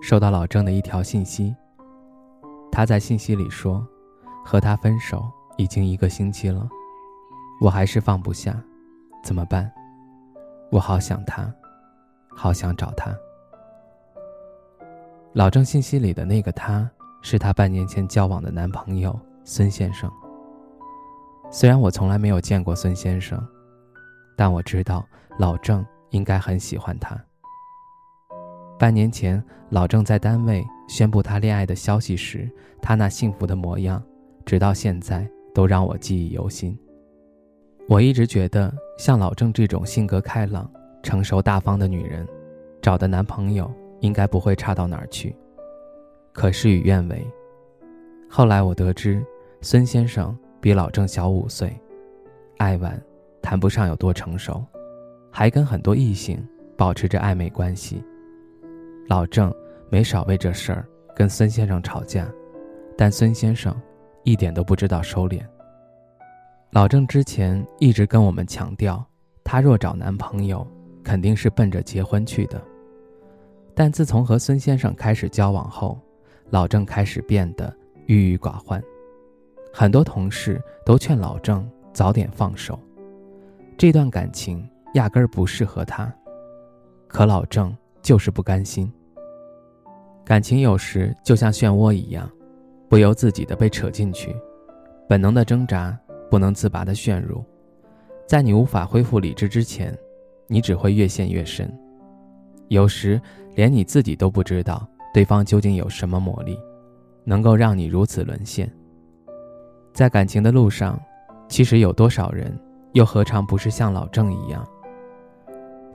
收到老郑的一条信息，他在信息里说，和他分手已经一个星期了，我还是放不下，怎么办？我好想他，好想找他。老郑信息里的那个他，是他半年前交往的男朋友孙先生。虽然我从来没有见过孙先生，但我知道老郑应该很喜欢他。半年前，老郑在单位宣布他恋爱的消息时，他那幸福的模样，直到现在都让我记忆犹新。我一直觉得，像老郑这种性格开朗、成熟大方的女人，找的男朋友应该不会差到哪儿去。可事与愿违，后来我得知，孙先生比老郑小五岁，爱玩，谈不上有多成熟，还跟很多异性保持着暧昧关系。老郑没少为这事儿跟孙先生吵架，但孙先生一点都不知道收敛。老郑之前一直跟我们强调，他若找男朋友，肯定是奔着结婚去的。但自从和孙先生开始交往后，老郑开始变得郁郁寡欢，很多同事都劝老郑早点放手，这段感情压根儿不适合他。可老郑就是不甘心。感情有时就像漩涡一样，不由自己的被扯进去，本能的挣扎，不能自拔的陷入，在你无法恢复理智之前，你只会越陷越深。有时连你自己都不知道对方究竟有什么魔力，能够让你如此沦陷。在感情的路上，其实有多少人，又何尝不是像老郑一样，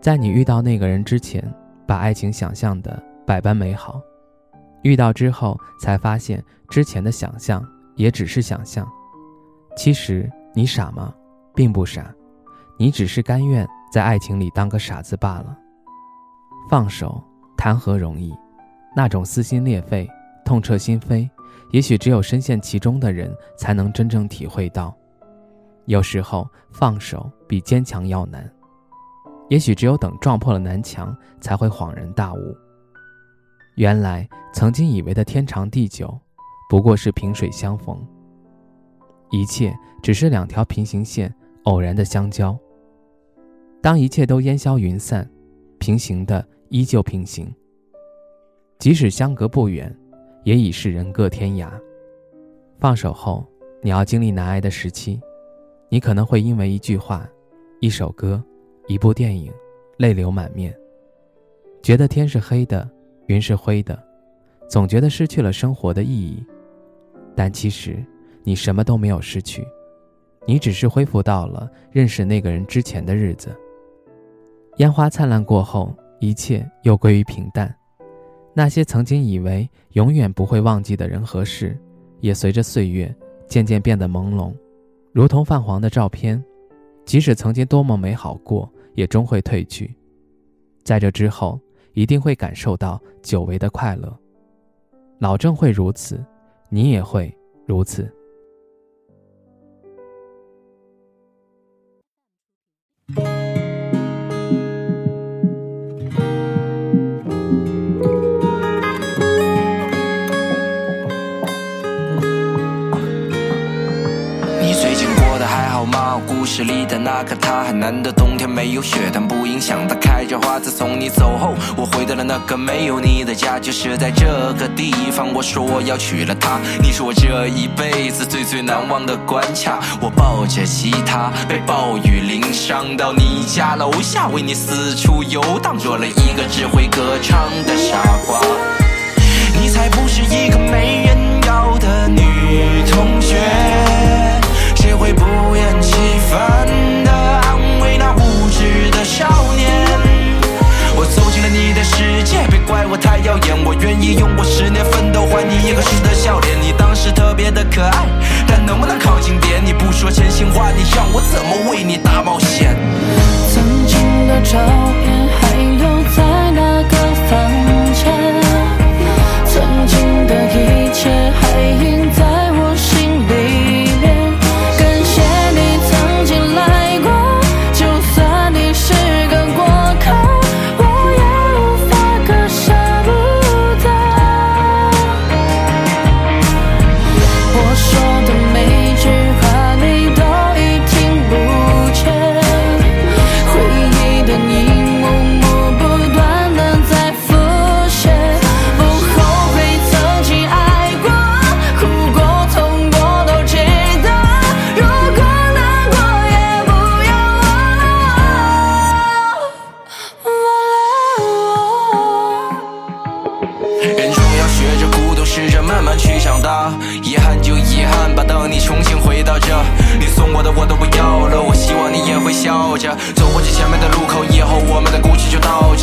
在你遇到那个人之前，把爱情想象的百般美好。遇到之后才发现，之前的想象也只是想象。其实你傻吗？并不傻，你只是甘愿在爱情里当个傻子罢了。放手谈何容易？那种撕心裂肺、痛彻心扉，也许只有深陷其中的人才能真正体会到。有时候放手比坚强要难，也许只有等撞破了南墙，才会恍然大悟。原来曾经以为的天长地久，不过是萍水相逢。一切只是两条平行线偶然的相交。当一切都烟消云散，平行的依旧平行。即使相隔不远，也已是人各天涯。放手后，你要经历难挨的时期，你可能会因为一句话、一首歌、一部电影，泪流满面，觉得天是黑的。云是灰的，总觉得失去了生活的意义，但其实你什么都没有失去，你只是恢复到了认识那个人之前的日子。烟花灿烂过后，一切又归于平淡，那些曾经以为永远不会忘记的人和事，也随着岁月渐渐变得朦胧，如同泛黄的照片。即使曾经多么美好过，也终会褪去。在这之后。一定会感受到久违的快乐。老郑会如此，你也会如此。里的那个他，还难得冬天没有雪，但不影响他开着花。自从你走后，我回到了那个没有你的家，就是在这个地方。我说我要娶了她，你是我这一辈子最最难忘的关卡。我抱着吉他，被暴雨淋伤，到你家楼下为你四处游荡，做了一个只会歌唱的傻瓜。你才不是一个没人要的女同学。会不厌其烦的安慰那无知的少年？我走进了你的世界，别怪我。太耀眼，我愿意用我十年奋斗换你一个时的笑脸。你当时特别的可爱，但能不能靠近点？你不说真心话，你让我怎么为你大冒你重新回到这，你送我的我都不要了。我希望你也会笑着走过去前面的路口，以后我们的故事就到这。